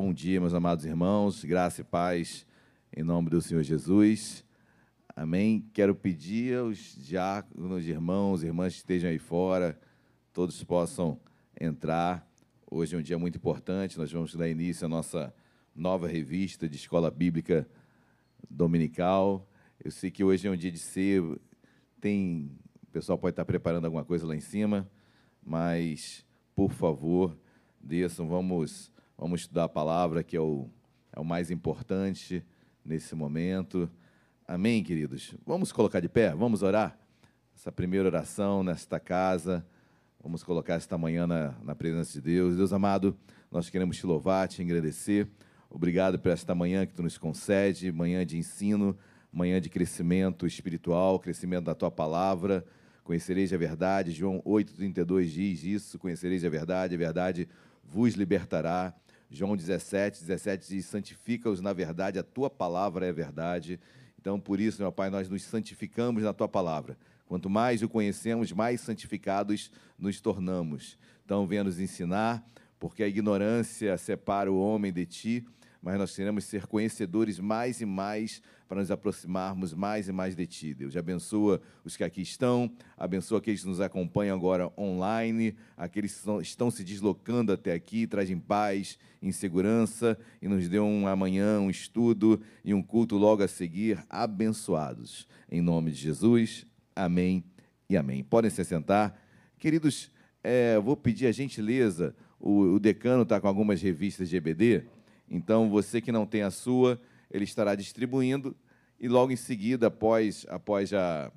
Bom dia, meus amados irmãos, graça e paz em nome do Senhor Jesus. Amém. Quero pedir aos diáconos, irmãos, irmãs que estejam aí fora, todos possam entrar. Hoje é um dia muito importante, nós vamos dar início à nossa nova revista de escola bíblica dominical. Eu sei que hoje é um dia de ser, tem, o pessoal pode estar preparando alguma coisa lá em cima, mas por favor, desçam, vamos, vamos estudar a palavra que é o, é o mais importante nesse momento. Amém, queridos? Vamos colocar de pé, vamos orar? Essa primeira oração nesta casa, vamos colocar esta manhã na, na presença de Deus. Deus amado, nós queremos te louvar, te agradecer. Obrigado por esta manhã que tu nos concede, manhã de ensino, manhã de crescimento espiritual, crescimento da tua palavra. Conhecereis a verdade, João 8,32 diz isso: conhecereis a verdade, a verdade vos libertará. João 17, 17 diz: santifica-os na verdade, a tua palavra é verdade. Então, por isso, meu Pai, nós nos santificamos na tua palavra. Quanto mais o conhecemos, mais santificados nos tornamos. Então, venha nos ensinar, porque a ignorância separa o homem de ti, mas nós queremos ser conhecedores mais e mais para nos aproximarmos mais e mais de Ti. Deus abençoa os que aqui estão, abençoa aqueles que nos acompanham agora online, aqueles que estão se deslocando até aqui, trazem paz, em segurança e nos dê um amanhã, um estudo e um culto logo a seguir, abençoados. Em nome de Jesus, amém e amém. Podem se sentar. Queridos, é, vou pedir a gentileza, o, o decano está com algumas revistas de EBD, então você que não tem a sua, ele estará distribuindo e logo em seguida, após, após, a,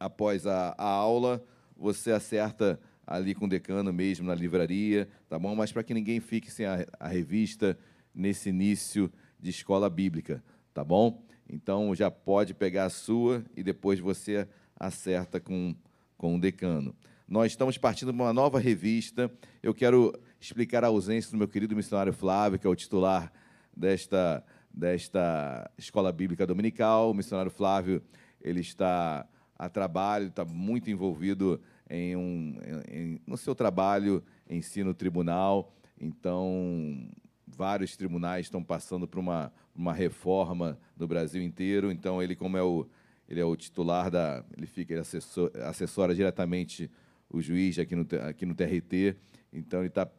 após a, a aula, você acerta ali com o decano mesmo na livraria, tá bom? Mas para que ninguém fique sem a, a, revista nesse início de escola bíblica, tá bom? Então já pode pegar a sua e depois você acerta com, com o decano. Nós estamos partindo de uma nova revista. Eu quero explicar a ausência do meu querido missionário Flávio, que é o titular desta desta escola bíblica dominical. O missionário Flávio ele está a trabalho, está muito envolvido em um, em, no seu trabalho em si no tribunal. Então, vários tribunais estão passando por uma, uma reforma no Brasil inteiro. Então, ele, como é o, ele é o titular da. Ele fica, ele assessor, assessora diretamente o juiz aqui no, aqui no TRT. Então, ele está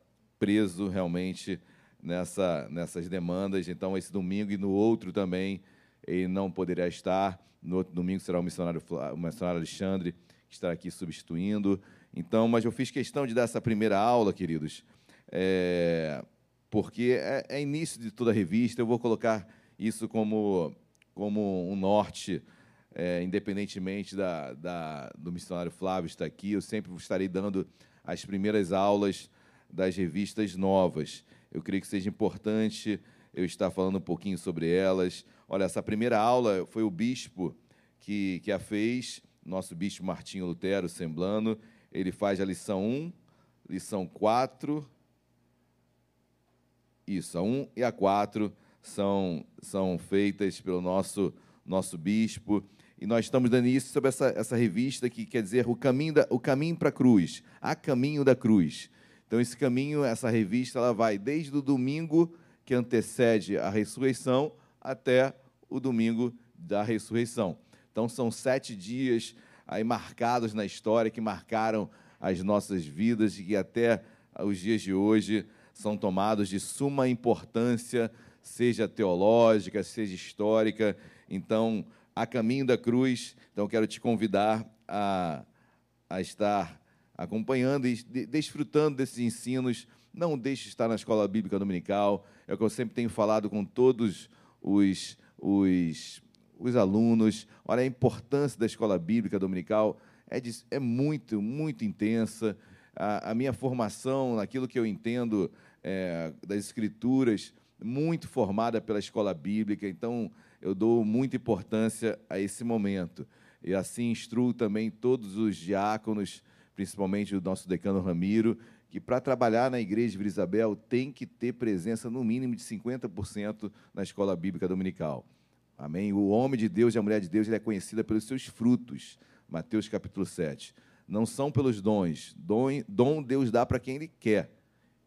preso realmente nessa, nessas demandas. Então, esse domingo e no outro também ele não poderá estar. No outro domingo será o missionário, o missionário Alexandre, que estará aqui substituindo. Então, mas eu fiz questão de dar essa primeira aula, queridos, é, porque é, é início de toda a revista. Eu vou colocar isso como, como um norte, é, independentemente da, da, do missionário Flávio estar aqui. Eu sempre estarei dando as primeiras aulas das revistas novas. Eu creio que seja importante eu estar falando um pouquinho sobre elas. Olha, essa primeira aula foi o bispo que, que a fez, nosso bispo Martinho Lutero, Semblano. Ele faz a lição 1, lição 4. Isso, a 1 e a 4 são, são feitas pelo nosso, nosso bispo. E nós estamos dando isso sobre essa, essa revista que quer dizer o caminho, da, o caminho para a cruz, a caminho da cruz. Então, esse caminho, essa revista, ela vai desde o domingo que antecede a ressurreição até o domingo da ressurreição. Então, são sete dias aí marcados na história que marcaram as nossas vidas e que até os dias de hoje são tomados de suma importância, seja teológica, seja histórica. Então, a caminho da cruz, então quero te convidar a, a estar acompanhando e desfrutando desses ensinos. Não deixe de estar na escola bíblica dominical. É o que eu sempre tenho falado com todos os, os, os alunos. Olha, a importância da escola bíblica dominical é, de, é muito, muito intensa. A, a, minha formação, naquilo que eu entendo é, das escrituras, muito formada pela escola bíblica. Então, eu dou muita importância a esse momento. E assim instruo também todos os diáconos principalmente o nosso decano Ramiro, que para trabalhar na igreja de Vila Isabel tem que ter presença no mínimo de 50% na escola bíblica dominical. Amém? O homem de Deus e a mulher de Deus ele é conhecida pelos seus frutos. Mateus capítulo 7. Não são pelos dons. Dom, dom Deus dá para quem Ele quer.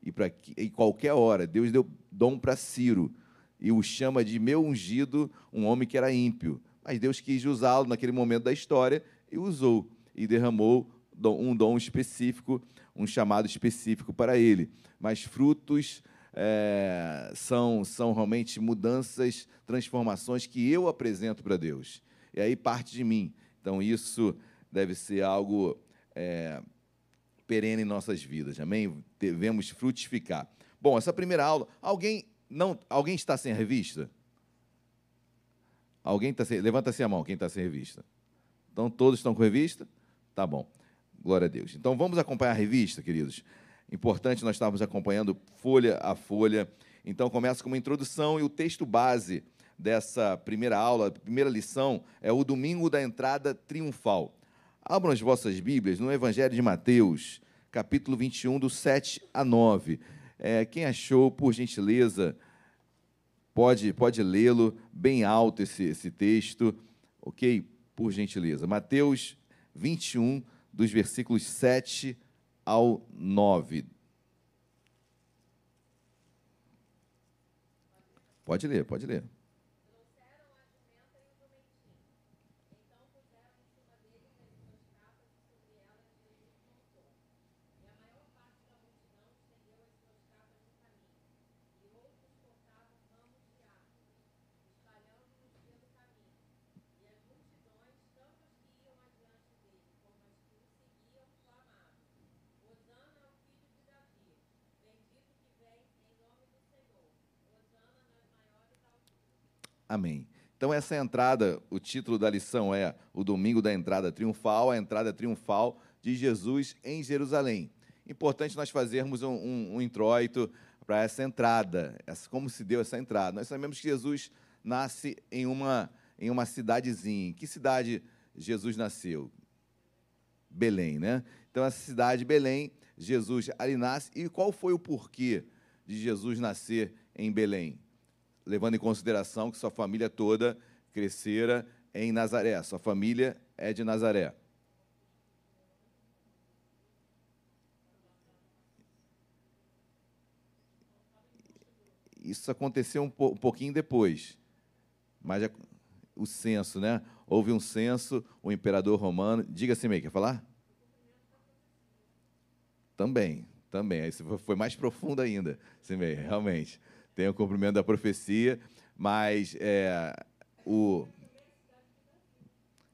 e para em qualquer hora. Deus deu dom para Ciro e o chama de meu ungido, um homem que era ímpio. Mas Deus quis usá-lo naquele momento da história e usou e derramou um dom específico, um chamado específico para ele. Mas frutos é, são, são realmente mudanças, transformações que eu apresento para Deus. E aí parte de mim. Então, isso deve ser algo é, perene em nossas vidas, amém? Devemos frutificar. Bom, essa primeira aula, alguém não, alguém está sem revista? Alguém está sem, levanta-se a mão, quem está sem revista. Então, todos estão com revista? Tá bom. Glória a Deus. Então, vamos acompanhar a revista, queridos. Importante nós estarmos acompanhando folha a folha. Então, começa com uma introdução e o texto base dessa primeira aula, primeira lição, é o domingo da entrada triunfal. Abram as vossas Bíblias no Evangelho de Mateus, capítulo 21, do 7 a 9. É, quem achou, por gentileza, pode, pode lê-lo bem alto esse, esse texto, ok? Por gentileza. Mateus 21, dos versículos 7 ao 9. Pode ler, pode ler. Amém. Então, essa entrada, o título da lição é O Domingo da Entrada Triunfal, a entrada triunfal de Jesus em Jerusalém. Importante nós fazermos um, um, um introito para essa entrada, essa, como se deu essa entrada. Nós sabemos que Jesus nasce em uma, em uma cidadezinha. Em que cidade Jesus nasceu? Belém, né? Então, essa cidade, Belém, Jesus ali nasce. E qual foi o porquê de Jesus nascer em Belém? Levando em consideração que sua família toda crescera em Nazaré. Sua família é de Nazaré. Isso aconteceu um, um pouquinho depois. Mas já, o censo, né? Houve um censo, o imperador romano. Diga-se, meio, quer falar? Também, também. Aí foi mais profundo ainda, Simei, realmente tem o cumprimento da profecia, mas é, o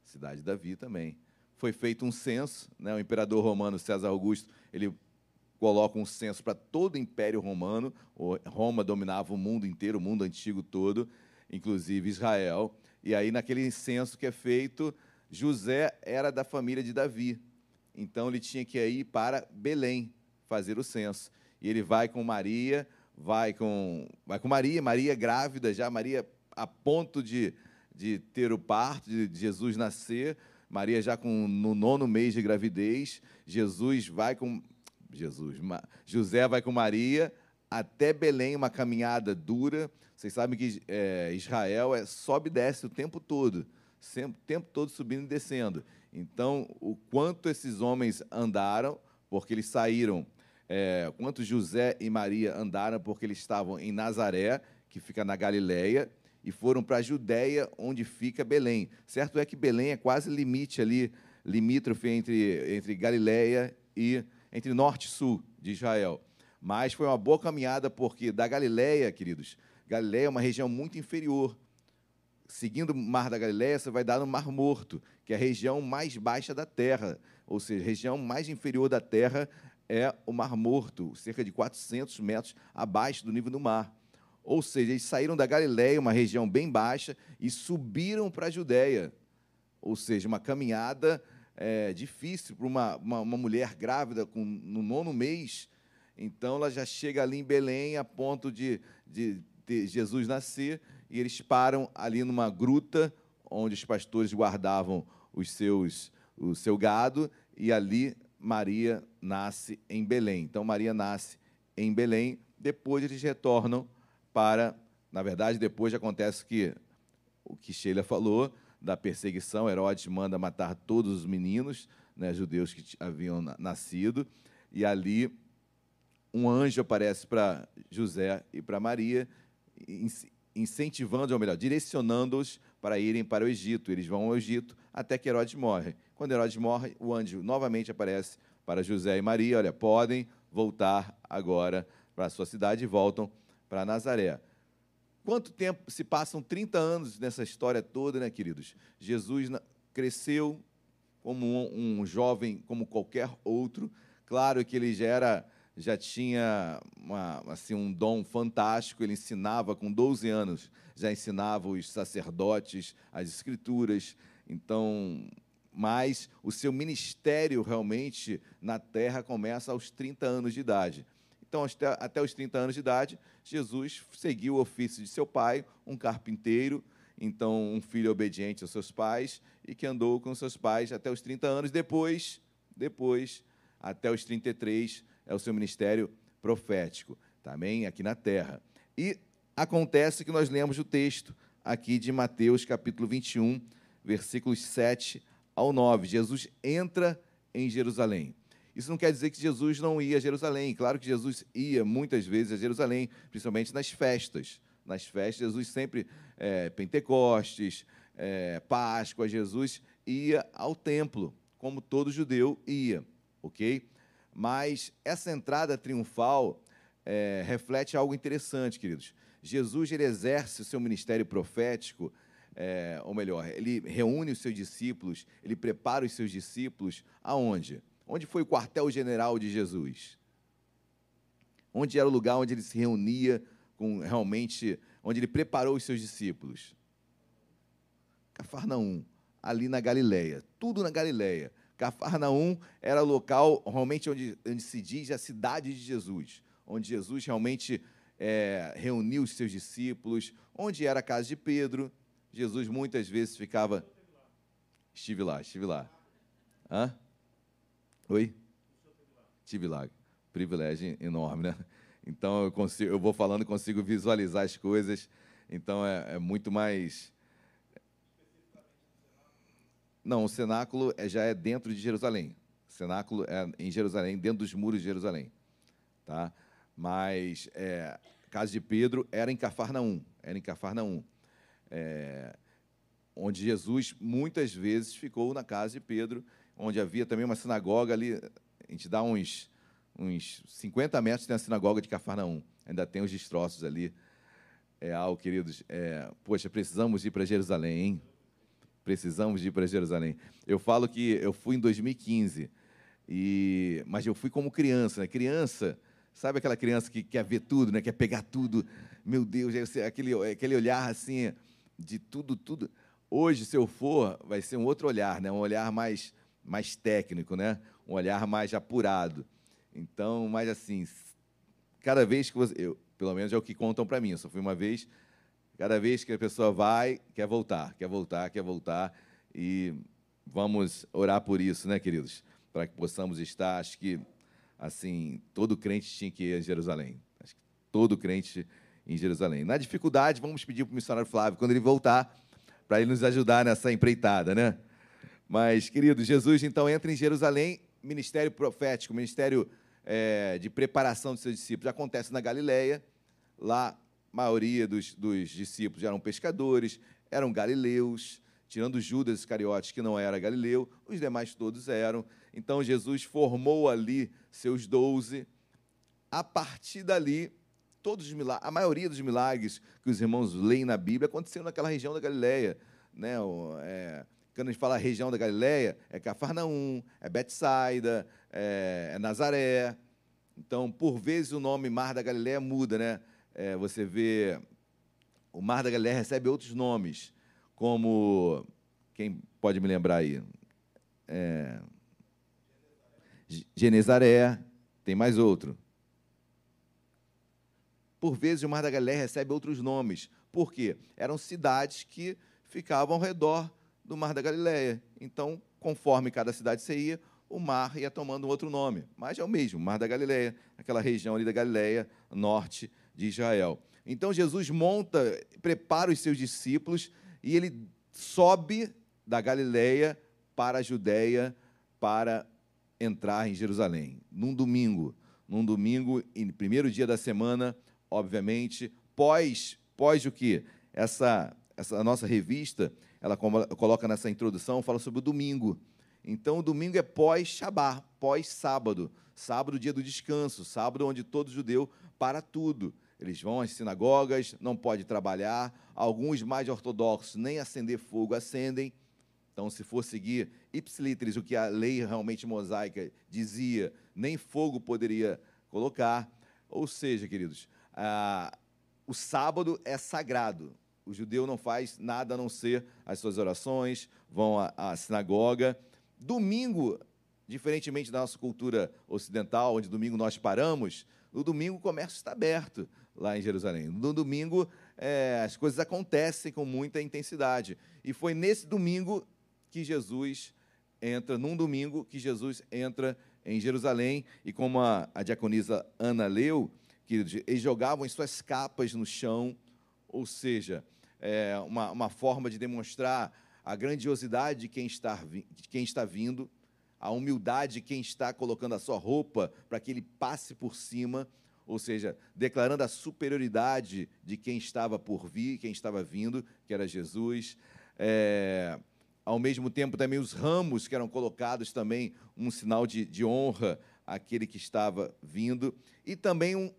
cidade de Davi também foi feito um censo, né? O imperador romano César Augusto ele coloca um censo para todo o Império Romano. Roma dominava o mundo inteiro, o mundo antigo todo, inclusive Israel. E aí naquele censo que é feito, José era da família de Davi. Então ele tinha que ir para Belém fazer o censo. E ele vai com Maria, vai com, vai com Maria, Maria grávida já, Maria a ponto de, de ter o parto, de Jesus nascer, Maria já com, no nono mês de gravidez, Jesus vai com. Jesus, José vai com Maria até Belém, uma caminhada dura. Vocês sabem que é, Israel é, sobe e desce o tempo todo, sempre, o tempo todo subindo e descendo. Então, o quanto esses homens andaram, porque eles saíram é, quanto José e Maria andaram, porque eles estavam em Nazaré, que fica na Galiléia, e foram para a Judéia, onde fica Belém. Certo é que Belém é quase limite ali, limítrofe entre, entre Galiléia e entre norte e sul de Israel. Mas foi uma boa caminhada, porque da Galiléia, queridos, Galiléia é uma região muito inferior. Seguindo o Mar da Galiléia, você vai dar no Mar Morto, que é a região mais baixa da terra, ou seja, região mais inferior da terra é o Mar Morto, cerca de 400 metros abaixo do nível do mar. Ou seja, eles saíram da Galiléia, uma região bem baixa, e subiram para a Judéia. Ou seja, uma caminhada é, difícil para uma, uma, uma, mulher grávida com, no nono mês. Então, ela já chega ali em Belém a ponto de, de, de Jesus nascer, e eles param ali numa gruta onde os pastores guardavam os seus, o seu gado, e ali Maria nasce em Belém. Então, Maria nasce em Belém, depois eles retornam para. Na verdade, depois acontece que o que Sheila falou da perseguição, Herodes manda matar todos os meninos né, judeus que haviam nascido, e ali um anjo aparece para José e para Maria, incentivando, ou melhor, direcionando-os para irem para o Egito. Eles vão ao Egito até que Herodes morre. Quando Herodes morre, o anjo novamente aparece para José e Maria: olha, podem voltar agora para a sua cidade e voltam para Nazaré. Quanto tempo se passam 30 anos nessa história toda, né, queridos? Jesus cresceu como um, um jovem como qualquer outro. Claro que ele já era já tinha uma, assim, um dom fantástico, ele ensinava com 12 anos, já ensinava os sacerdotes as escrituras, então, mas o seu ministério realmente na terra começa aos 30 anos de idade. Então, até os 30 anos de idade, Jesus seguiu o ofício de seu pai, um carpinteiro, então um filho obediente aos seus pais e que andou com seus pais até os 30 anos. Depois, depois, até os 33, é o seu ministério profético, também aqui na terra. E acontece que nós lemos o texto aqui de Mateus, capítulo 21, versículos 7 ao 9. Jesus entra em Jerusalém. Isso não quer dizer que Jesus não ia a Jerusalém. Claro que Jesus ia muitas vezes a Jerusalém, principalmente nas festas. Nas festas, Jesus sempre, é, Pentecostes, é, Páscoa, Jesus ia ao templo, como todo judeu ia, ok? Mas essa entrada triunfal é, reflete algo interessante, queridos. Jesus ele exerce o seu ministério profético, é, ou melhor, ele reúne os seus discípulos, ele prepara os seus discípulos aonde? Onde foi o quartel-general de Jesus? Onde era o lugar onde ele se reunia com realmente, onde ele preparou os seus discípulos? Cafarnaum, ali na Galileia, tudo na Galileia. Cafarnaum era o local realmente onde, onde se diz a cidade de Jesus, onde Jesus realmente é, reuniu os seus discípulos, onde era a casa de Pedro. Jesus muitas vezes ficava. Estive lá, estive lá. Hã? Oi? Estive lá. Privilégio enorme, né? Então eu, consigo, eu vou falando, consigo visualizar as coisas. Então é, é muito mais não, o cenáculo é, já é dentro de Jerusalém. O cenáculo é em Jerusalém, dentro dos muros de Jerusalém. Tá? Mas é, a casa de Pedro era em Cafarnaum. Era em Cafarnaum. É, onde Jesus muitas vezes ficou na casa de Pedro, onde havia também uma sinagoga ali. A gente dá uns, uns 50 metros, tem a sinagoga de Cafarnaum. Ainda tem os destroços ali. É algo, queridos. É, poxa, precisamos ir para Jerusalém, hein? precisamos ir para Jerusalém. Eu falo que eu fui em 2015, e, mas eu fui como criança. Né? Criança, sabe aquela criança que quer ver tudo, né? quer pegar tudo? Meu Deus, aquele, aquele olhar assim, de tudo, tudo. Hoje, se eu for, vai ser um outro olhar, né? um olhar mais, mais técnico, né? um olhar mais apurado. Então, mais assim, cada vez que você. Eu, pelo menos é o que contam para mim, eu só fui uma vez Cada vez que a pessoa vai, quer voltar, quer voltar, quer voltar. E vamos orar por isso, né, queridos? Para que possamos estar, acho que, assim, todo crente tinha que ir a Jerusalém. Acho que todo crente em Jerusalém. Na dificuldade, vamos pedir para o missionário Flávio, quando ele voltar, para ele nos ajudar nessa empreitada, né? Mas, queridos, Jesus então entra em Jerusalém, ministério profético, ministério é, de preparação dos seus discípulos. Acontece na Galileia, lá maioria dos, dos discípulos eram pescadores, eram galileus, tirando Judas Iscariotes, que não era galileu, os demais todos eram. Então Jesus formou ali seus doze. A partir dali, todos os milagres, a maioria dos milagres que os irmãos leem na Bíblia aconteceram naquela região da Galileia. Né? É, quando a gente fala região da Galileia, é Cafarnaum, é Betsaida, é, é Nazaré. Então, por vezes, o nome Mar da Galileia muda, né? é, você vê o Mar da Galileia recebe outros nomes, como quem pode me lembrar aí? É, Genezaré, tem mais outro. Por vezes o Mar da Galileia recebe outros nomes. Por quê? Eram cidades que ficavam ao redor do Mar da Galileia. Então, conforme cada cidade você ia, o mar ia tomando um outro nome. Mas é o mesmo, Mar da Galileia, aquela região ali da Galileia, norte de Israel. Então Jesus monta, prepara os seus discípulos e ele sobe da Galileia para a Judéia para entrar em Jerusalém, num domingo, num domingo, primeiro dia da semana, obviamente, pós, pós o que? Essa, essa nossa revista, ela coloca nessa introdução, fala sobre o domingo. Então, o domingo é pós-Shabá, pós-sábado. Sábado, dia do descanso, sábado onde todo judeu para tudo. Eles vão às sinagogas, não pode trabalhar. Alguns mais ortodoxos nem acender fogo acendem. Então, se for seguir ipsiliteris, o que a lei realmente mosaica dizia, nem fogo poderia colocar. Ou seja, queridos, ah, o sábado é sagrado. O judeu não faz nada a não ser as suas orações, vão à, à sinagoga. Domingo, diferentemente da nossa cultura ocidental, onde domingo nós paramos, no domingo o comércio está aberto lá em Jerusalém. No domingo é, as coisas acontecem com muita intensidade. E foi nesse domingo que Jesus entra, num domingo que Jesus entra em Jerusalém, e como a, a diaconisa Ana leu, que eles jogavam as suas capas no chão, ou seja, é uma, uma forma de demonstrar a grandiosidade de quem, está, de quem está vindo, a humildade de quem está colocando a sua roupa para que ele passe por cima, ou seja, declarando a superioridade de quem estava por vir, quem estava vindo, que era Jesus. É, ao mesmo tempo também os ramos que eram colocados também um sinal de, de honra àquele que estava vindo e também um,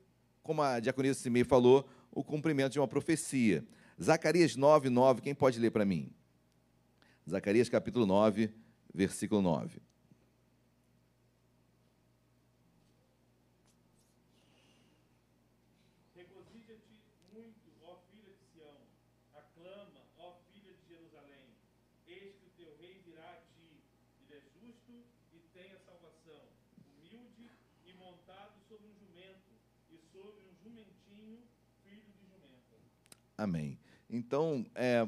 como a diaconisa Simei falou, o cumprimento de uma profecia. Zacarias 9, 9, quem pode ler para mim? Zacarias capítulo 9, versículo 9. Amém. Então, é,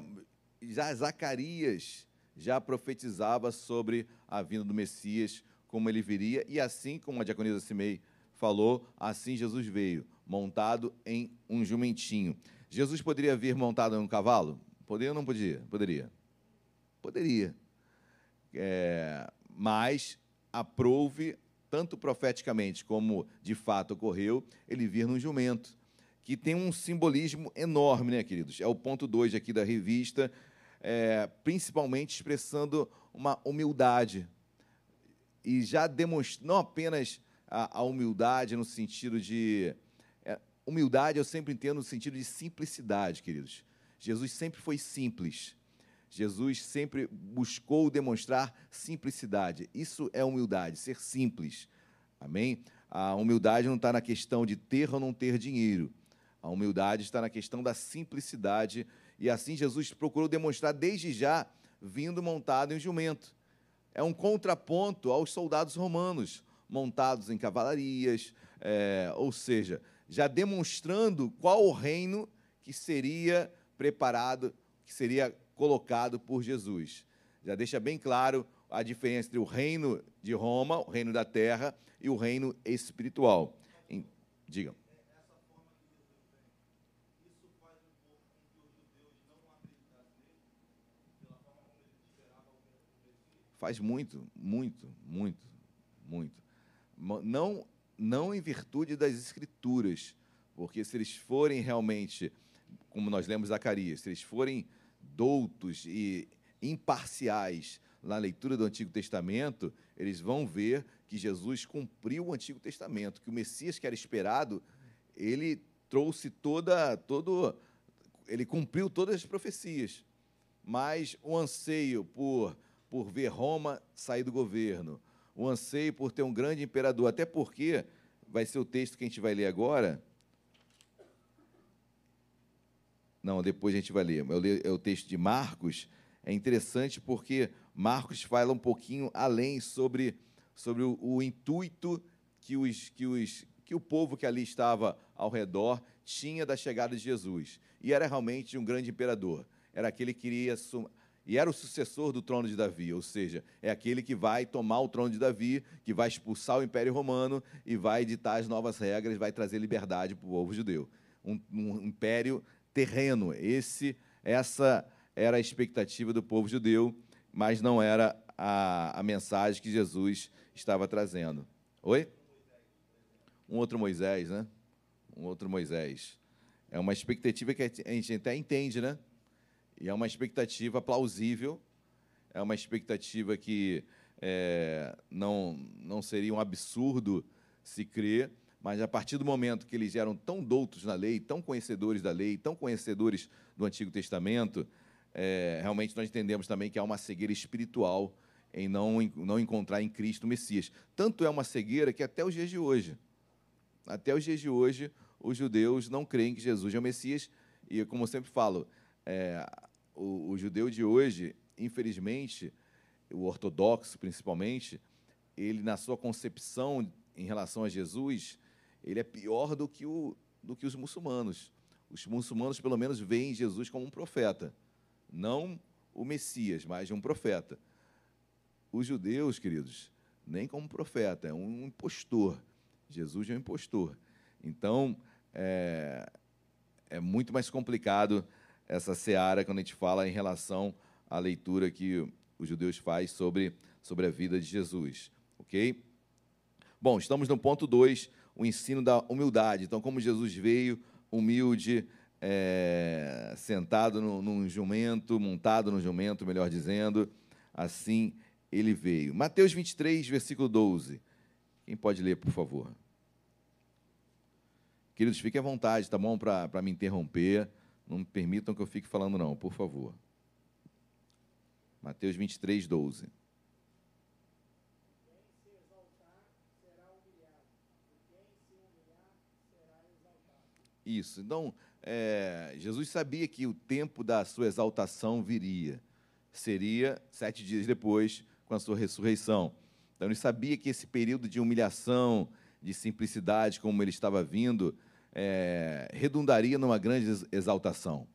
já Zacarias já profetizava sobre a vinda do Messias, como ele viria, e assim como a diaconisa Simei falou, assim Jesus veio, montado em um jumentinho. Jesus poderia vir montado em um cavalo? Poderia ou não podia? Poderia. Poderia. É, mas aprove, tanto profeticamente como de fato ocorreu, ele vir num jumento que tem um simbolismo enorme, né, queridos? É o ponto 2 aqui da revista, é, principalmente expressando uma humildade. E já demonstrando, não apenas a, a humildade no sentido de. É, humildade eu sempre entendo no sentido de simplicidade, queridos. Jesus sempre foi simples. Jesus sempre buscou demonstrar simplicidade. Isso é humildade, ser simples. Amém? A humildade não está na questão de ter ou não ter dinheiro. A humildade está na questão da simplicidade, e assim Jesus procurou demonstrar desde já, vindo montado em jumento. É um contraponto aos soldados romanos, montados em cavalarias, é, ou seja, já demonstrando qual o reino que seria preparado, que seria colocado por Jesus. Já deixa bem claro a diferença entre o reino de Roma, o reino da terra, e o reino espiritual. Digam. Faz muito, muito, muito, muito. Não, não em virtude das escrituras, porque se eles forem realmente, como nós lemos Zacarias, se eles forem doutos e imparciais na leitura do Antigo Testamento, eles vão ver que Jesus cumpriu o Antigo Testamento, que o Messias que era esperado, ele trouxe toda, todo, ele cumpriu todas as profecias. Mas o anseio por por ver Roma sair do governo, o anseio por ter um grande imperador, até porque vai ser o texto que a gente vai ler agora. Não, depois a gente vai ler. É o texto de Marcos. É interessante porque Marcos fala um pouquinho além sobre, sobre o, o intuito que, os, que, os, que o povo que ali estava ao redor tinha da chegada de Jesus. E era realmente um grande imperador. Era aquele que queria e era o sucessor do trono de Davi, ou seja, é aquele que vai tomar o trono de Davi, que vai expulsar o Império Romano e vai ditar as novas regras, vai trazer liberdade para o povo judeu. Um, um império terreno. Esse, essa era a expectativa do povo judeu, mas não era a, a mensagem que Jesus estava trazendo. Oi? um outro Moisés, né? Um outro Moisés. É uma expectativa que a gente até entende, né? E é uma expectativa plausível, é uma expectativa que é, não, não seria um absurdo se crer, mas a partir do momento que eles eram tão doutos na lei, tão conhecedores da lei, tão conhecedores do Antigo Testamento, é, realmente nós entendemos também que há uma cegueira espiritual em não, não encontrar em Cristo o Messias. Tanto é uma cegueira que até os dias de hoje, até os dias de hoje, os judeus não creem que Jesus é o Messias. E, como eu sempre falo, é, o, o judeu de hoje, infelizmente, o ortodoxo principalmente, ele, na sua concepção em relação a Jesus, ele é pior do que, o, do que os muçulmanos. Os muçulmanos, pelo menos, veem Jesus como um profeta. Não o Messias, mas um profeta. Os judeus, queridos, nem como profeta, é um impostor. Jesus é um impostor. Então, é, é muito mais complicado essa seara quando a gente fala em relação à leitura que os judeus faz sobre, sobre a vida de Jesus. Ok? Bom, estamos no ponto 2, o ensino da humildade. Então, como Jesus veio humilde, é, sentado no, num jumento, montado no jumento, melhor dizendo, assim ele veio. Mateus 23, versículo 12. Quem pode ler, por favor? Queridos, fiquem à vontade, tá bom? Para me interromper. Não me permitam que eu fique falando, não, por favor. Mateus 23, 12. Isso. Então, é, Jesus sabia que o tempo da sua exaltação viria. Seria sete dias depois, com a sua ressurreição. Então, ele sabia que esse período de humilhação, de simplicidade, como ele estava vindo, é, redundaria numa grande exaltação.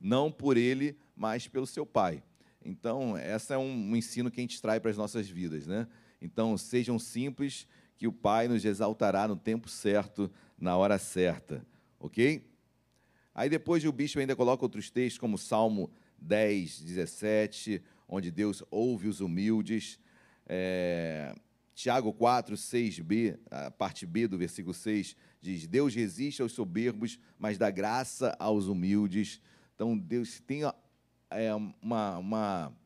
Não por ele, mas pelo seu Pai. Então, esse é um, um ensino que a gente traz para as nossas vidas. Né? Então, sejam simples, que o Pai nos exaltará no tempo certo, na hora certa. Ok? Aí depois o bispo ainda coloca outros textos, como Salmo 10, 17, onde Deus ouve os humildes. É, Tiago 4, 6b, a parte B do versículo 6, diz: Deus resiste aos soberbos, mas dá graça aos humildes. Então, Deus se tem é, uma, uma,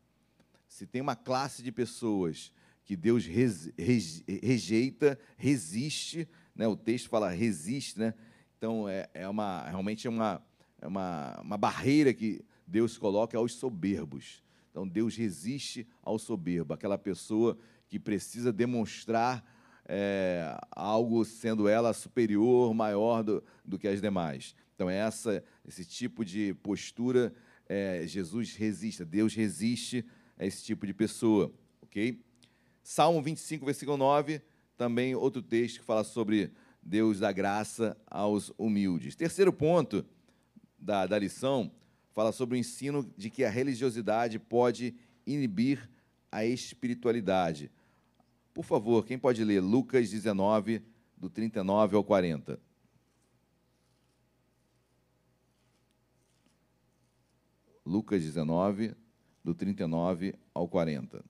se tem uma classe de pessoas que Deus rejeita, resiste, né? o texto fala resiste, né? então é, é uma, realmente é uma, é uma, uma barreira que Deus coloca aos soberbos. Então, Deus resiste ao soberbo, aquela pessoa que precisa demonstrar é, algo sendo ela superior, maior do, do que as demais. Então, essa, esse tipo de postura, é, Jesus resiste, Deus resiste a esse tipo de pessoa. ok? Salmo 25, versículo 9, também outro texto que fala sobre Deus da graça aos humildes. Terceiro ponto da, da lição fala sobre o ensino de que a religiosidade pode inibir a espiritualidade. Por favor, quem pode ler Lucas 19, do 39 ao 40? Lucas 19, do 39 ao 40.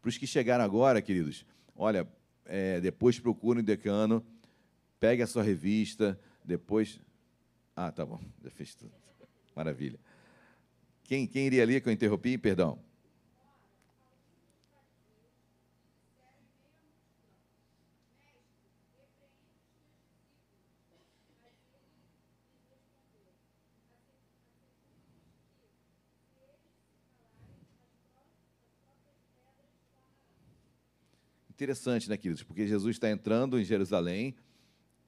Para os que chegaram agora, queridos, olha, é, depois procurem o decano, pegue a sua revista, depois. Ah, tá bom, já fez tudo. Maravilha. Quem, quem iria ali que eu interrompi? Perdão. Interessante, né, queridos? Porque Jesus está entrando em Jerusalém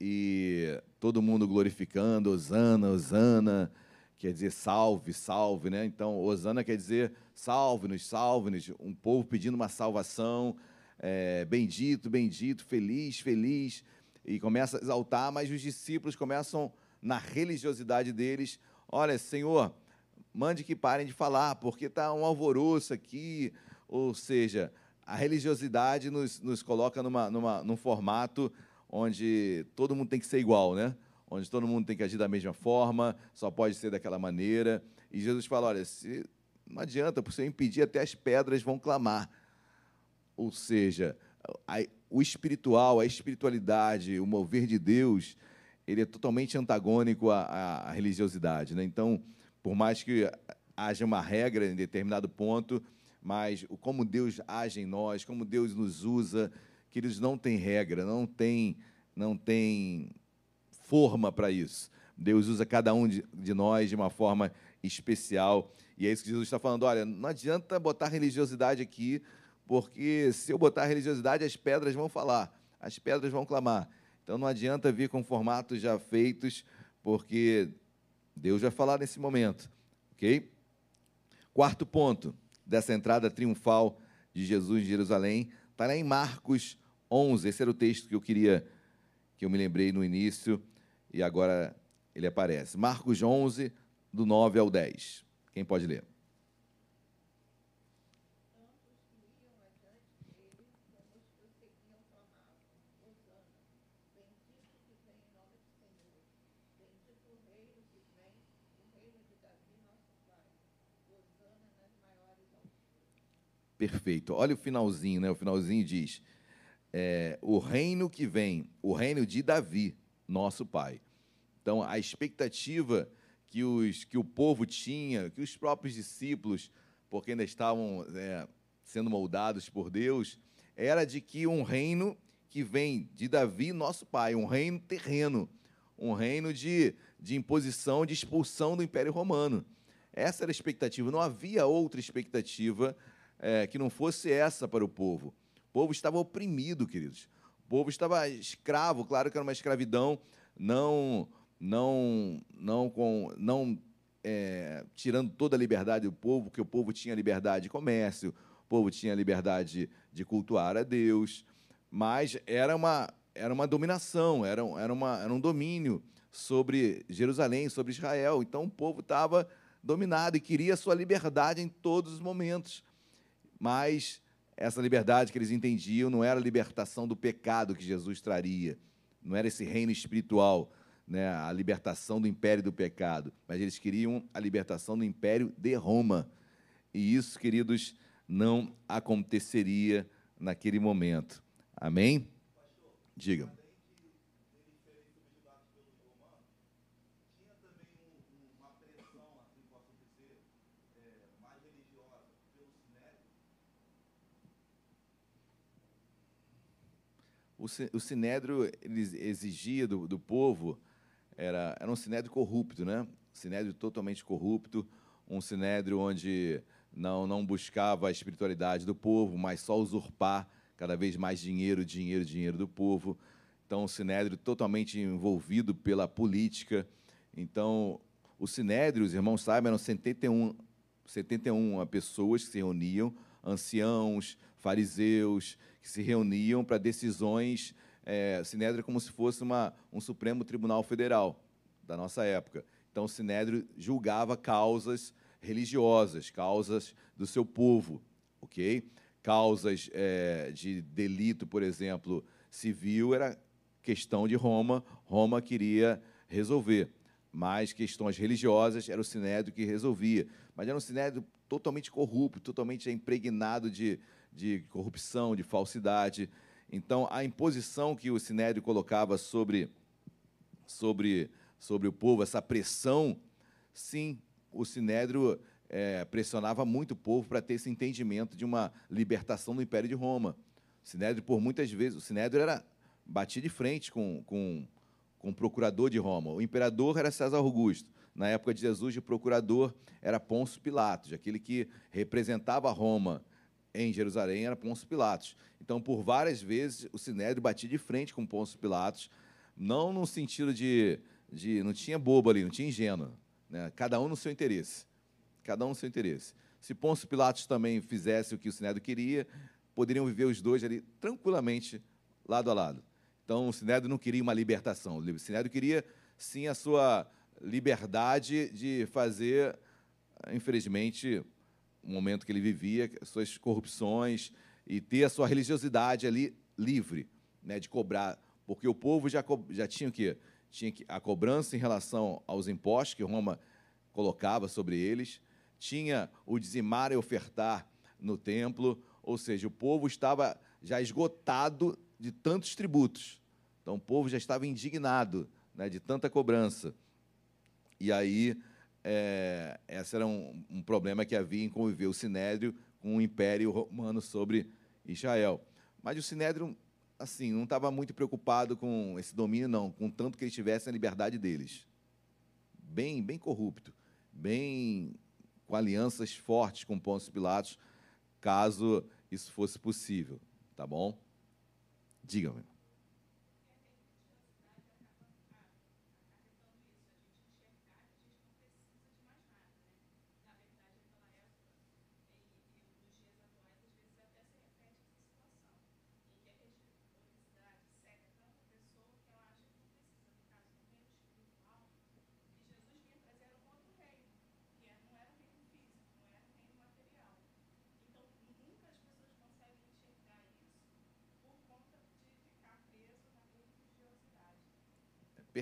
e todo mundo glorificando, Osana, Osana, quer dizer salve, salve, né? Então, Osana quer dizer salve-nos, salve-nos, um povo pedindo uma salvação, é, bendito, bendito, feliz, feliz, e começa a exaltar, mas os discípulos começam, na religiosidade deles, olha, Senhor, mande que parem de falar, porque está um alvoroço aqui, ou seja, a religiosidade nos, nos coloca numa, numa, num formato onde todo mundo tem que ser igual, né? Onde todo mundo tem que agir da mesma forma, só pode ser daquela maneira. E Jesus fala: olha, se, não adianta, por você impedir, até as pedras vão clamar. Ou seja, a, o espiritual, a espiritualidade, o mover de Deus, ele é totalmente antagônico à, à religiosidade. Né? Então, por mais que haja uma regra em determinado ponto, mas como Deus age em nós, como Deus nos usa, que eles não têm regra, não tem, não tem forma para isso. Deus usa cada um de, de nós de uma forma especial. E é isso que Jesus está falando. Olha, não adianta botar religiosidade aqui, porque se eu botar religiosidade, as pedras vão falar, as pedras vão clamar. Então não adianta vir com formatos já feitos, porque Deus vai falar nesse momento, ok? Quarto ponto dessa entrada triunfal de Jesus em Jerusalém está lá em Marcos 11. Esse era o texto que eu queria, que eu me lembrei no início e agora ele aparece. Marcos 11, do 9 ao 10. Quem pode ler? Perfeito. Olha o finalzinho, né? O finalzinho diz: é, o reino que vem, o reino de Davi, nosso pai. Então, a expectativa que, os, que o povo tinha, que os próprios discípulos, porque ainda estavam é, sendo moldados por Deus, era de que um reino que vem de Davi, nosso pai, um reino terreno, um reino de, de imposição, de expulsão do Império Romano. Essa era a expectativa, não havia outra expectativa é, que não fosse essa para o povo. Povo estava oprimido, queridos. O povo estava escravo, claro que era uma escravidão, não, não, não com, não é, tirando toda a liberdade do povo, porque o povo tinha liberdade de comércio, o povo tinha liberdade de cultuar a Deus, mas era uma, era uma dominação, era, era, uma, era um domínio sobre Jerusalém, sobre Israel. Então o povo estava dominado e queria sua liberdade em todos os momentos mas essa liberdade que eles entendiam não era a libertação do pecado que Jesus traria, não era esse reino espiritual, né, a libertação do império do pecado, mas eles queriam a libertação do império de Roma. E isso, queridos, não aconteceria naquele momento. Amém? Diga. O, sinédrio exigia do, do povo, era, era um sinédrio corrupto, né? sinédrio totalmente corrupto, um sinédrio onde não, não buscava a espiritualidade do povo, mas só usurpar cada vez mais dinheiro, dinheiro, dinheiro do povo. Então, o sinédrio totalmente envolvido pela política. Então, o sinédrio, os irmãos sabem, eram 71, 71 pessoas que se reuniam, anciãos, fariseus, que se reuniam para decisões. É, Sinédrio é como se fosse uma, um Supremo Tribunal Federal da nossa época. Então, o Sinédrio julgava causas religiosas, causas do seu povo, ok? Causas é, de delito, por exemplo, civil, era questão de Roma, Roma queria resolver. Mas questões religiosas era o Sinédrio que resolvia. Mas era um Sinédrio totalmente corrupto, totalmente impregnado de, de corrupção, de falsidade. Então, a imposição que o Sinédrio colocava sobre, sobre, sobre o povo, essa pressão, sim, o Sinédrio é, pressionava muito o povo para ter esse entendimento de uma libertação do Império de Roma. O Sinédrio, por muitas vezes, o Sinédrio era batia de frente com, com, com o procurador de Roma. O imperador era César Augusto. Na época de Jesus, o procurador era Pôncio Pilatos, aquele que representava Roma em Jerusalém era Pôncio Pilatos. Então, por várias vezes, o Sinédrio batia de frente com Pôncio Pilatos, não no sentido de, de não tinha bobo ali, não tinha ingênuo, né? cada um no seu interesse, cada um no seu interesse. Se Pôncio Pilatos também fizesse o que o Sinédrio queria, poderiam viver os dois ali tranquilamente, lado a lado. Então, o Sinédrio não queria uma libertação, o Sinédrio queria, sim, a sua liberdade de fazer, infelizmente, momento que ele vivia, suas corrupções e ter a sua religiosidade ali livre, né, de cobrar, porque o povo já, já tinha o quê? Tinha a cobrança em relação aos impostos que Roma colocava sobre eles, tinha o dizimar e ofertar no templo, ou seja, o povo estava já esgotado de tantos tributos. Então o povo já estava indignado né, de tanta cobrança. E aí, é, esse era um, um, problema que havia em conviver o Sinédrio com o Império Romano sobre Israel. Mas o Sinédrio, assim, não estava muito preocupado com esse domínio, não, com tanto que eles tivessem a liberdade deles. Bem, bem corrupto, bem com alianças fortes com Pôncio Pilatos, caso isso fosse possível, tá bom? Diga-me.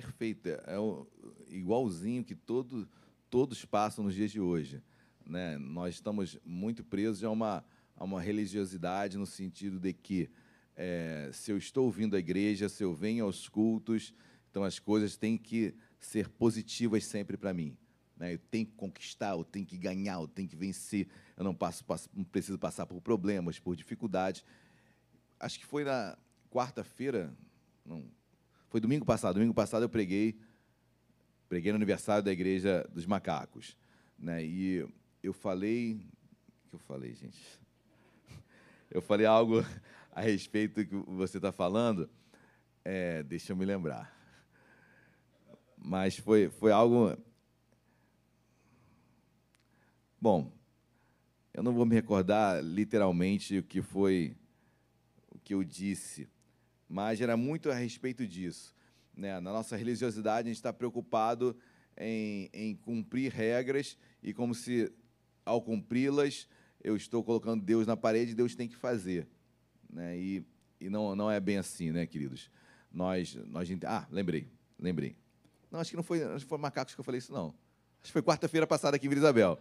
Perfeita, é o, igualzinho que todo, todos passam nos dias de hoje. Né? Nós estamos muito presos a uma, a uma religiosidade no sentido de que é, se eu estou ouvindo a igreja, se eu venho aos cultos, então as coisas têm que ser positivas sempre para mim. Né? Eu tenho que conquistar, eu tenho que ganhar, eu tenho que vencer. Eu não, passo, passo, não preciso passar por problemas, por dificuldades. Acho que foi na quarta-feira, não, foi domingo passado. Domingo passado eu preguei, preguei no aniversário da Igreja dos Macacos. Né? E eu falei. O que eu falei, gente? Eu falei algo a respeito do que você está falando. É, deixa eu me lembrar. Mas foi, foi algo. Bom, eu não vou me recordar literalmente o que foi o que eu disse, mas era muito a respeito disso. Né? Na nossa religiosidade, a gente está preocupado em, em cumprir regras e como se, ao cumpri-las, eu estou colocando Deus na parede Deus tem que fazer. Né? E, e não, não é bem assim, né, queridos? Nós, nós... Ah, lembrei, lembrei. Não, acho que não foi, acho que foi Macacos que eu falei isso, não. Acho que foi quarta-feira passada aqui em Vila Isabel.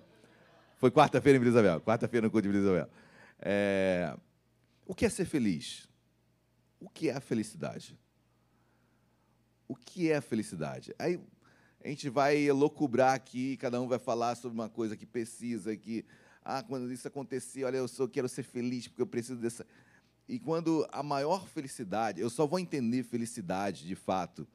Foi quarta-feira em Vila Isabel. Quarta-feira no culto de Vila Isabel. É... O que é ser feliz? O que é a felicidade? O que é a felicidade? Aí a gente vai elocubrar aqui, cada um vai falar sobre uma coisa que precisa, que ah, quando isso acontecer, olha, eu só quero ser feliz porque eu preciso dessa. E quando a maior felicidade, eu só vou entender felicidade de fato,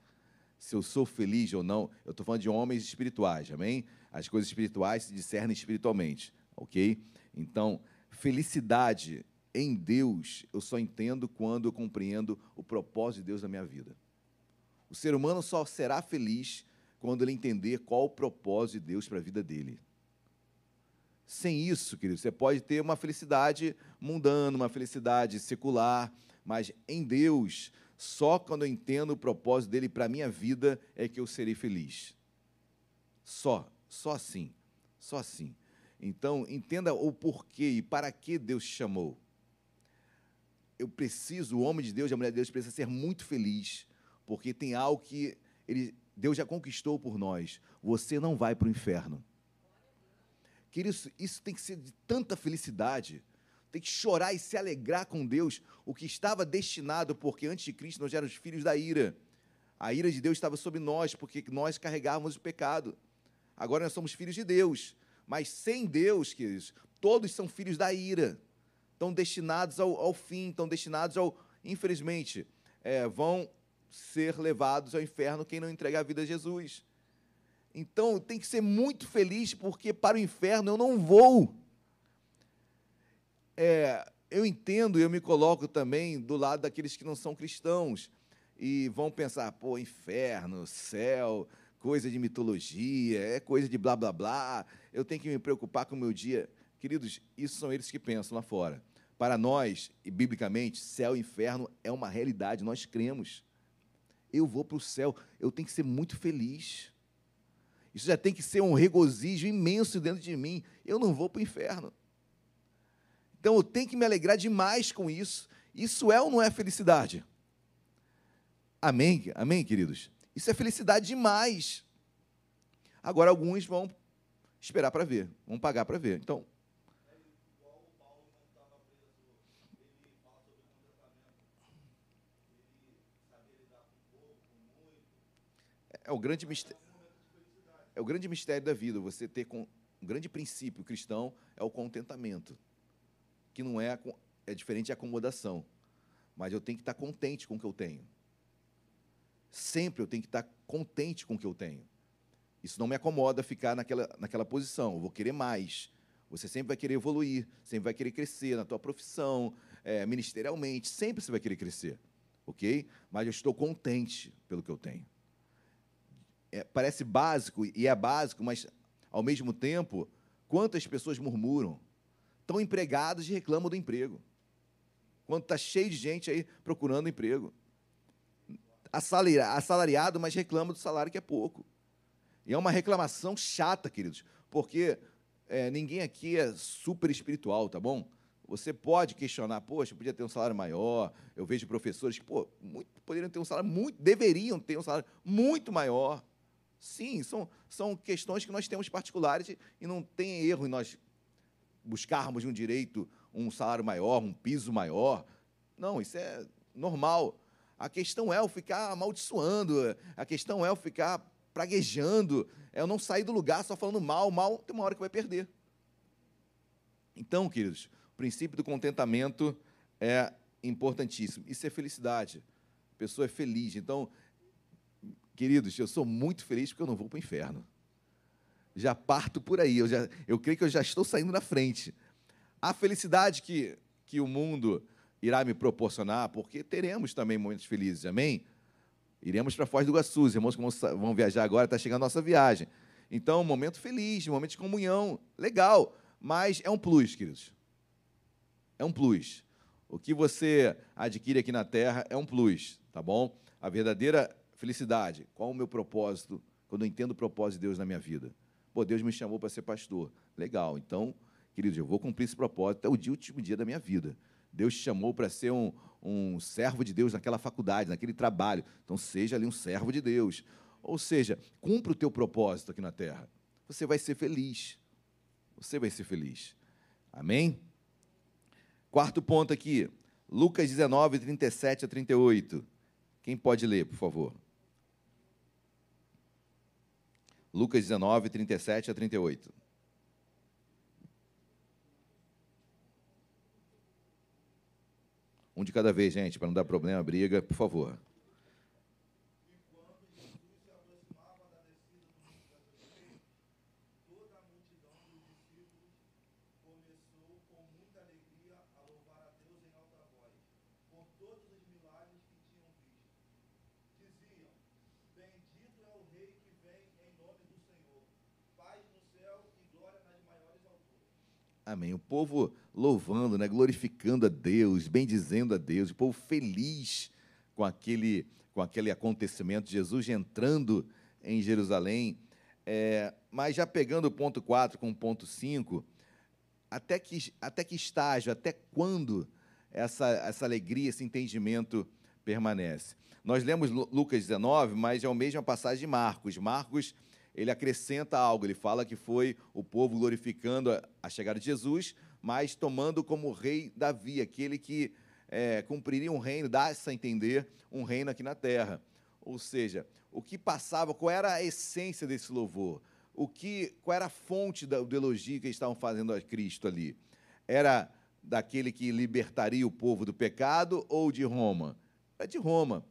se eu sou feliz ou não, eu estou falando de homens espirituais, amém? As coisas espirituais se discernem espiritualmente, ok? Então, felicidade em Deus eu só entendo quando eu compreendo o propósito de Deus na minha vida. O ser humano só será feliz quando ele entender qual o propósito de Deus para a vida dele. Sem isso, querido, você pode ter uma felicidade mundana, uma felicidade secular, mas em Deus, só quando eu entendo o propósito dele para a minha vida é que eu serei feliz. Só, só assim, só assim. Então, entenda o porquê e para que Deus te chamou eu preciso, o homem de Deus e a mulher de Deus precisa ser muito feliz, porque tem algo que ele, Deus já conquistou por nós. Você não vai para o inferno. Querido, isso tem que ser de tanta felicidade. Tem que chorar e se alegrar com Deus, o que estava destinado, porque antes de Cristo nós éramos filhos da ira. A ira de Deus estava sobre nós, porque nós carregávamos o pecado. Agora nós somos filhos de Deus. Mas sem Deus, queridos, todos são filhos da ira estão destinados ao, ao fim, estão destinados ao. Infelizmente, é, vão ser levados ao inferno quem não entregar a vida a Jesus. Então, tem que ser muito feliz, porque para o inferno eu não vou. É, eu entendo, eu me coloco também do lado daqueles que não são cristãos e vão pensar, pô, inferno, céu, coisa de mitologia, é coisa de blá blá blá, eu tenho que me preocupar com o meu dia. Queridos, isso são eles que pensam lá fora. Para nós, e biblicamente, céu e inferno é uma realidade, nós cremos. Eu vou para o céu, eu tenho que ser muito feliz. Isso já tem que ser um regozijo imenso dentro de mim. Eu não vou para o inferno. Então eu tenho que me alegrar demais com isso. Isso é ou não é felicidade? Amém? Amém, queridos? Isso é felicidade demais. Agora alguns vão esperar para ver, vão pagar para ver. Então, é o grande mistério. É o grande mistério da vida. Você ter com um grande princípio cristão é o contentamento, que não é é diferente de acomodação, mas eu tenho que estar contente com o que eu tenho. Sempre eu tenho que estar contente com o que eu tenho. Isso não me acomoda ficar naquela, naquela posição. Eu vou querer mais. Você sempre vai querer evoluir, sempre vai querer crescer na tua profissão, é, ministerialmente, sempre você vai querer crescer, ok? Mas eu estou contente pelo que eu tenho. É, parece básico, e é básico, mas, ao mesmo tempo, quantas pessoas murmuram? Estão empregados e reclamam do emprego. Quando está cheio de gente aí procurando emprego. Assalariado, mas reclama do salário que é pouco. E é uma reclamação chata, queridos, porque é, ninguém aqui é super espiritual, tá bom? Você pode questionar, poxa, podia ter um salário maior. Eu vejo professores que, pô, muito, poderiam ter um salário muito, deveriam ter um salário muito maior. Sim, são, são questões que nós temos particulares e não tem erro em nós buscarmos um direito, um salário maior, um piso maior. Não, isso é normal. A questão é o ficar amaldiçoando, a questão é o ficar praguejando, é eu não sair do lugar só falando mal, mal, tem uma hora que vai perder. Então, queridos, o princípio do contentamento é importantíssimo. Isso é felicidade. A pessoa é feliz. Então, queridos, eu sou muito feliz porque eu não vou para o inferno. Já parto por aí. Eu, já, eu creio que eu já estou saindo na frente. A felicidade que, que o mundo irá me proporcionar, porque teremos também momentos felizes, amém? Iremos para Foz do Iguaçu, os irmãos que vão viajar agora, está chegando a nossa viagem. Então, um momento feliz, um momento de comunhão, legal, mas é um plus, queridos. É um plus. O que você adquire aqui na terra é um plus, tá bom? A verdadeira felicidade, qual o meu propósito, quando eu entendo o propósito de Deus na minha vida? Pô, Deus me chamou para ser pastor. Legal, então, queridos, eu vou cumprir esse propósito até o dia, último dia da minha vida. Deus te chamou para ser um, um servo de Deus naquela faculdade, naquele trabalho. Então, seja ali um servo de Deus. Ou seja, cumpra o teu propósito aqui na terra. Você vai ser feliz. Você vai ser feliz. Amém? Quarto ponto aqui. Lucas 19, 37 a 38. Quem pode ler, por favor? Lucas 19, 37 a 38. Um de cada vez, gente, para não dar problema, briga, por favor. Amém. O povo louvando, né, glorificando a Deus, bendizendo a Deus, o povo feliz com aquele, com aquele acontecimento, Jesus entrando em Jerusalém. É, mas já pegando o ponto 4 com o ponto 5, até que, até que estágio, até quando essa, essa alegria, esse entendimento permanece? Nós lemos Lucas 19, mas é a mesma passagem de Marcos. Marcos ele acrescenta algo, ele fala que foi o povo glorificando a, chegada de Jesus, mas tomando como rei Davi, aquele que é, cumpriria um reino, dá-se a entender um reino aqui na terra. Ou seja, o que passava, qual era a essência desse louvor? O que, qual era a fonte do elogio que eles estavam fazendo a Cristo ali? Era daquele que libertaria o povo do pecado ou de Roma? Era de Roma.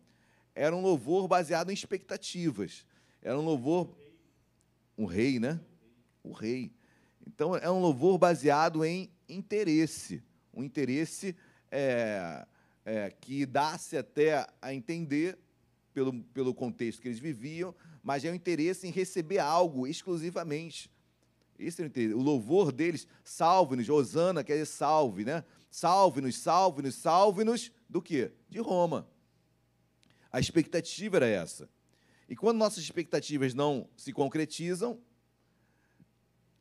Era um louvor baseado em expectativas. Era um louvor um rei, né? O rei. Então, é um louvor baseado em interesse. Um interesse é, é, que dá-se até a entender, pelo, pelo contexto que eles viviam, mas é um interesse em receber algo exclusivamente. Esse é o interesse. O louvor deles, salve-nos, Osana quer dizer salve, né? Salve-nos, salve-nos, salve-nos, do quê? De Roma. A expectativa era essa. E quando nossas expectativas não se concretizam,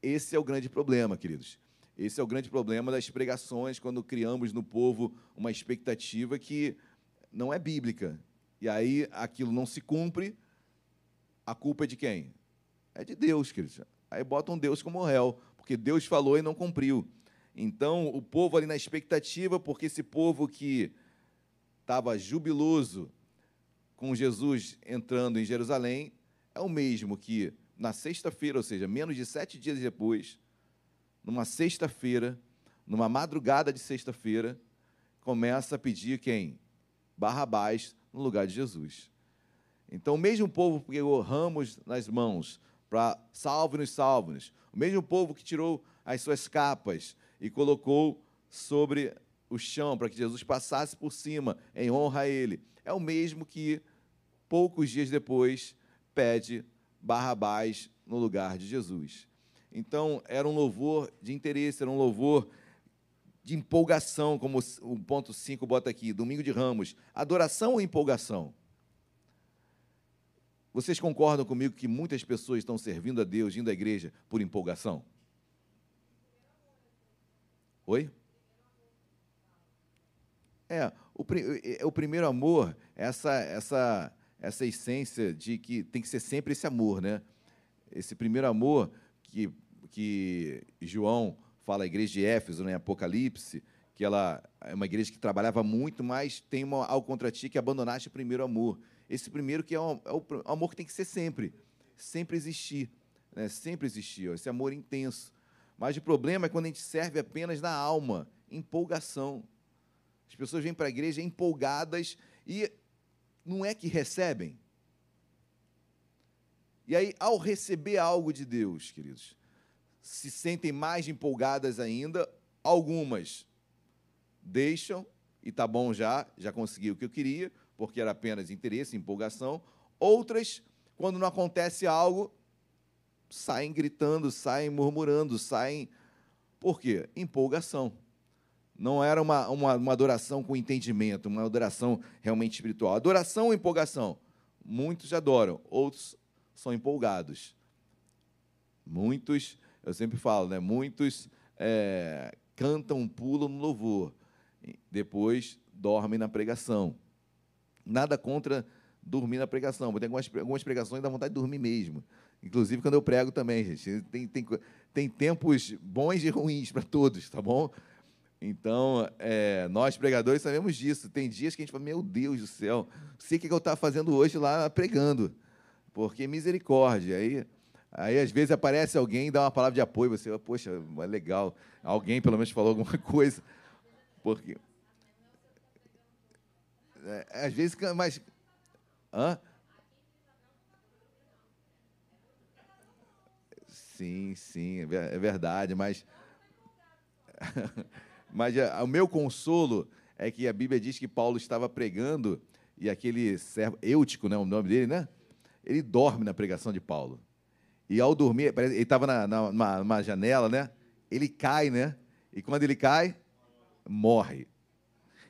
esse é o grande problema, queridos. Esse é o grande problema das pregações, quando criamos no povo uma expectativa que não é bíblica. E aí aquilo não se cumpre, a culpa é de quem? É de Deus, queridos. Aí botam Deus como réu, porque Deus falou e não cumpriu. Então, o povo ali na expectativa, porque esse povo que estava jubiloso com Jesus entrando em Jerusalém, é o mesmo que na sexta-feira, ou seja, menos de sete dias depois, numa sexta-feira, numa madrugada de sexta-feira, começa a pedir quem? Barrabás no lugar de Jesus. Então, o mesmo povo que pegou ramos nas mãos para salve-nos, salve-nos, o mesmo povo que tirou as suas capas e colocou sobre o chão para que Jesus passasse por cima em honra a ele, é o mesmo que poucos dias depois pede Barrabás no lugar de Jesus. Então, era um louvor de interesse, era um louvor de empolgação, como o ponto 5 bota aqui, domingo de ramos. Adoração ou empolgação? Vocês concordam comigo que muitas pessoas estão servindo a Deus, indo à igreja por empolgação? Oi? É, o, é, o primeiro amor, essa, essa, essa essência de que tem que ser sempre esse amor, né? Esse primeiro amor que, que João fala a igreja de Éfeso, né, Apocalipse, que ela é uma igreja que trabalhava muito, mas tem uma, algo contra ti que abandonaste o primeiro amor. Esse primeiro que é, um, é o amor que tem que ser sempre, sempre existir, né, sempre existir, ó, esse amor intenso. Mas o problema é quando a gente serve apenas na alma, empolgação. As pessoas vêm para a igreja empolgadas e não é que recebem. E aí, ao receber algo de Deus, queridos, se sentem mais empolgadas ainda, algumas deixam e tá bom já, já consegui o que eu queria, porque era apenas interesse, empolgação. Outras, quando não acontece algo, saem gritando, saem murmurando, saem. Por quê? Empolgação. Não era uma, uma, uma adoração com entendimento, uma adoração realmente espiritual. Adoração ou empolgação? Muitos adoram, outros são empolgados. Muitos eu sempre falo, né? Muitos é, cantam, pulam no louvor, depois dormem na pregação. Nada contra dormir na pregação, mas tem algumas, algumas pregações dá vontade de dormir mesmo. Inclusive quando eu prego também, gente. Tem, tem, tem tempos bons e ruins para todos, tá bom? Então, é, nós pregadores sabemos disso. Tem dias que a gente fala, meu Deus do céu, sei o que eu estava fazendo hoje lá pregando, porque misericórdia. Aí Aí, às vezes, aparece alguém e dá uma palavra de apoio. Você, poxa, é legal. Alguém, pelo menos, falou alguma coisa. Porque. É, às vezes, mas. Hã? Sim, sim, é, é verdade, mas. mas é, o meu consolo é que a Bíblia diz que Paulo estava pregando e aquele servo, Eutico, né, o nome dele, né? Ele dorme na pregação de Paulo. E ao dormir, ele estava na, na, numa, numa janela, né? Ele cai, né? E quando ele cai, morre.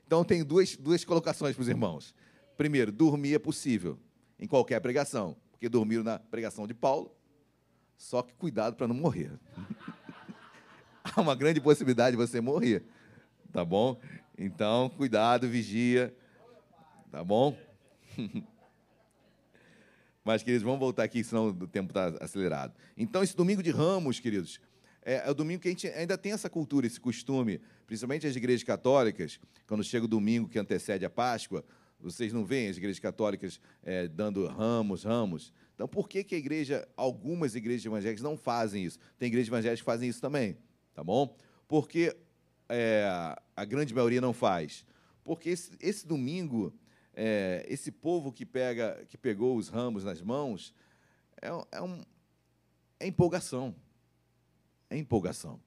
Então tem duas, duas colocações para os irmãos. Primeiro, dormir é possível em qualquer pregação, porque dormiram na pregação de Paulo, só que cuidado para não morrer. Uma grande possibilidade de você morrer, tá bom? Então, cuidado, vigia, tá bom? Mas, queridos, vamos voltar aqui, senão o tempo está acelerado. Então, esse domingo de Ramos, queridos, é, é, o domingo que a gente ainda tem essa cultura, esse costume, principalmente as igrejas católicas, quando chega o domingo que antecede a Páscoa, vocês não veem as igrejas católicas é, dando ramos, ramos. Então, por que, que a igreja, algumas igrejas evangélicas não fazem isso? Tem igrejas evangélicas que fazem isso também, tá bom? Porque é, a grande maioria não faz. Porque esse, esse domingo é, esse povo que pega, que pegou os ramos nas mãos, é, é, um, é empolgação. É empolgação.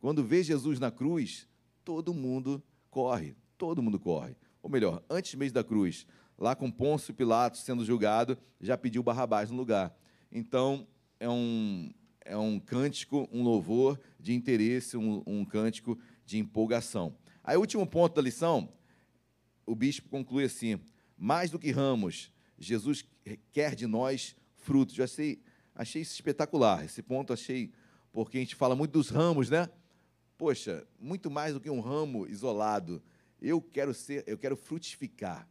Quando vê Jesus na cruz, todo mundo corre, todo mundo corre. Ou melhor, antes mesmo da cruz, lá com Pôncio Pilatos sendo julgado, já pediu Barrabás no lugar. Então, é um, é um cântico, um louvor de interesse, um, um cântico de empolgação. Aí, último ponto da lição o bispo conclui assim: mais do que ramos, Jesus quer de nós frutos. Eu achei, achei isso espetacular. Esse ponto achei, porque a gente fala muito dos ramos, né? Poxa, muito mais do que um ramo isolado. Eu quero ser, eu quero frutificar.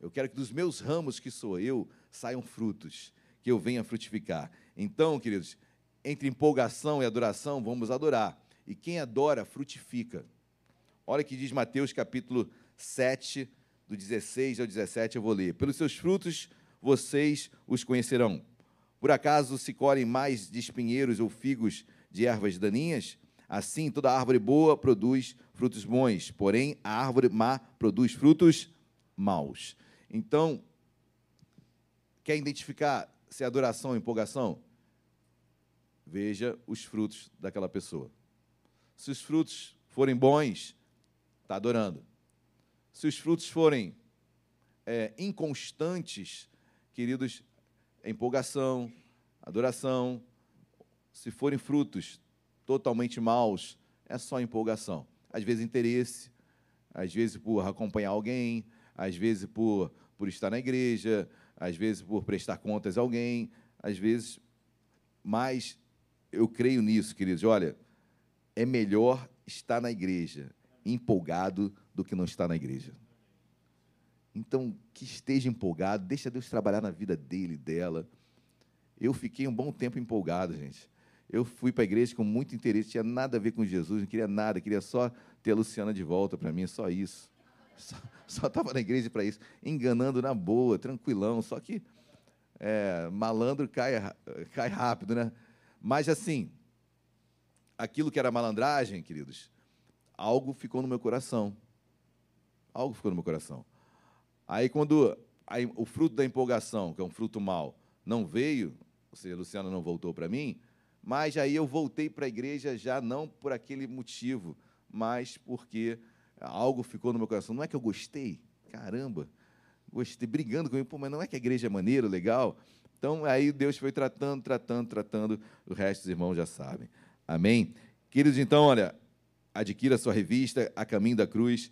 Eu quero que dos meus ramos que sou eu saiam frutos, que eu venha frutificar. Então, queridos, entre empolgação e adoração, vamos adorar. E quem adora, frutifica. Olha que diz Mateus capítulo 7, do 16 ao 17, eu vou ler. Pelos seus frutos vocês os conhecerão. Por acaso se colhem mais de espinheiros ou figos de ervas daninhas? Assim, toda árvore boa produz frutos bons, porém a árvore má produz frutos maus. Então, quer identificar se é adoração ou empolgação? Veja os frutos daquela pessoa. Se os frutos forem bons, está adorando. Se os frutos forem é, inconstantes, queridos, é empolgação, adoração. Se forem frutos totalmente maus, é só empolgação. Às vezes interesse, às vezes por acompanhar alguém, às vezes por, por estar na igreja, às vezes por prestar contas a alguém, às vezes. Mas eu creio nisso, queridos. Olha, é melhor estar na igreja empolgado do que não estar na igreja. Então, que esteja empolgado, deixa Deus trabalhar na vida dele, dela. Eu fiquei um bom tempo empolgado, gente. Eu fui para a igreja com muito interesse, tinha nada a ver com Jesus, não queria nada, queria só ter a Luciana de volta para mim, só isso. Só estava na igreja para isso, enganando na boa, tranquilão, só que é, malandro cai, cai rápido, né? Mas assim, aquilo que era malandragem, queridos, algo ficou no meu coração. Algo ficou no meu coração. Aí, quando o fruto da empolgação, que é um fruto mau, não veio, ou seja, a Luciana não voltou para mim, mas aí eu voltei para a igreja já não por aquele motivo, mas porque algo ficou no meu coração. Não é que eu gostei, caramba, gostei, brigando comigo, Pô, mas não é que a igreja é maneiro, legal? Então, aí Deus foi tratando, tratando, tratando, o resto dos irmãos já sabem. Amém? Queridos, então, olha, adquira a sua revista, A Caminho da Cruz.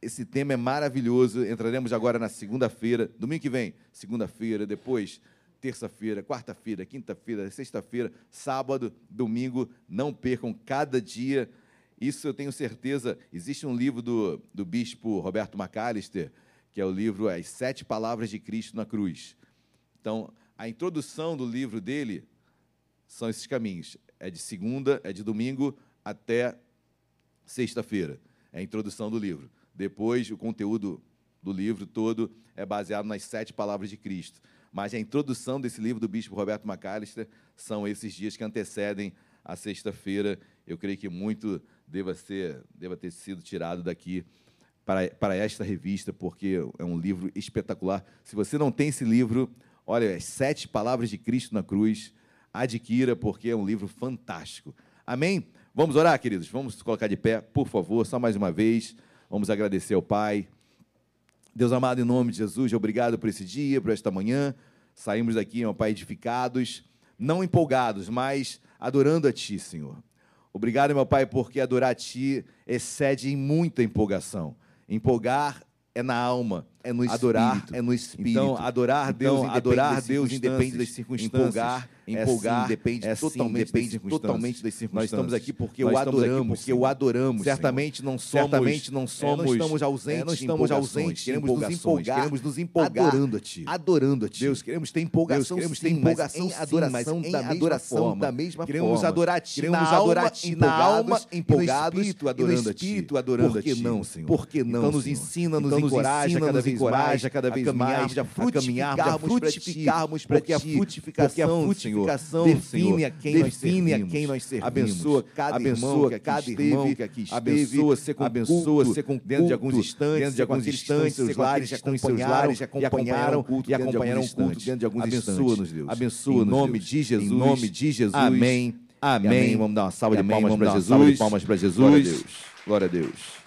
Esse tema é maravilhoso. Entraremos agora na segunda-feira, domingo que vem, segunda-feira, depois terça-feira, quarta-feira, quinta-feira, sexta-feira, sábado, domingo. Não percam cada dia. Isso eu tenho certeza. Existe um livro do, do bispo Roberto McAllister, que é o livro As Sete Palavras de Cristo na Cruz. Então, a introdução do livro dele são esses caminhos. É de segunda, é de domingo até sexta-feira. É a introdução do livro. Depois, o conteúdo do livro todo é baseado nas sete palavras de Cristo. Mas a introdução desse livro do bispo Roberto McAllister são esses dias que antecedem a sexta-feira. Eu creio que muito deva, ser, deva ter sido tirado daqui para, para esta revista, porque é um livro espetacular. Se você não tem esse livro, olha, as sete palavras de Cristo na cruz, adquira, porque é um livro fantástico. Amém? Vamos orar, queridos? Vamos colocar de pé, por favor, só mais uma vez. Vamos agradecer ao Pai. Deus amado, em nome de Jesus, obrigado por esse dia, por esta manhã. Saímos daqui, meu Pai, edificados, não empolgados, mas adorando a Ti, Senhor. Obrigado, meu Pai, porque adorar a Ti excede em muita empolgação. Empolgar é na alma, é no adorar espírito. é no espírito. Então, adorar Deus, então, adorar Deus independe das circunstâncias. Empolgar empolgar, é sim, depende, é totalmente, depende totalmente das circunstâncias. Nós estamos aqui porque Nós o adoramos, porque o adoramos. Certamente não somos, certamente não somos, é, não estamos ausentes, é, não estamos ausentes, queremos nos empolgar, queremos nos empolgar, adorando a Ti, adorando a Ti. Deus, queremos ter empolgação, Deus, queremos ter empolgação, em adoração, da adoração da mesma forma. Queremos adorar a Ti, queremos adorar a Ti na alma, empolgados, espírito adorando a Ti. Por que não, Senhor? Por que não? Então nos ensina, nos encoraja cada vez mais, cada vez mais a caminharmos, a frutificarmos para Ti, porque a frutificação define Senhor, a quem define nós servimos. a quem nós servimos. Abençoa cada abençoa irmão, cada irmão que aqui esteve, abençoa ser com abençoa culto, ser com dentro de alguns instantes, dentro de alguns instantes, seus lares acompanharam, já acompanharam culto, e acompanharam o culto dentro de alguns instantes. Abençoa-nos, Deus. Abençoa-nos, em nome de Jesus. Em nome de Jesus. Amém. Amém. Vamos dar uma salva de palmas para Jesus. Salva de palmas para Jesus. Glória a Deus. Glória a Deus.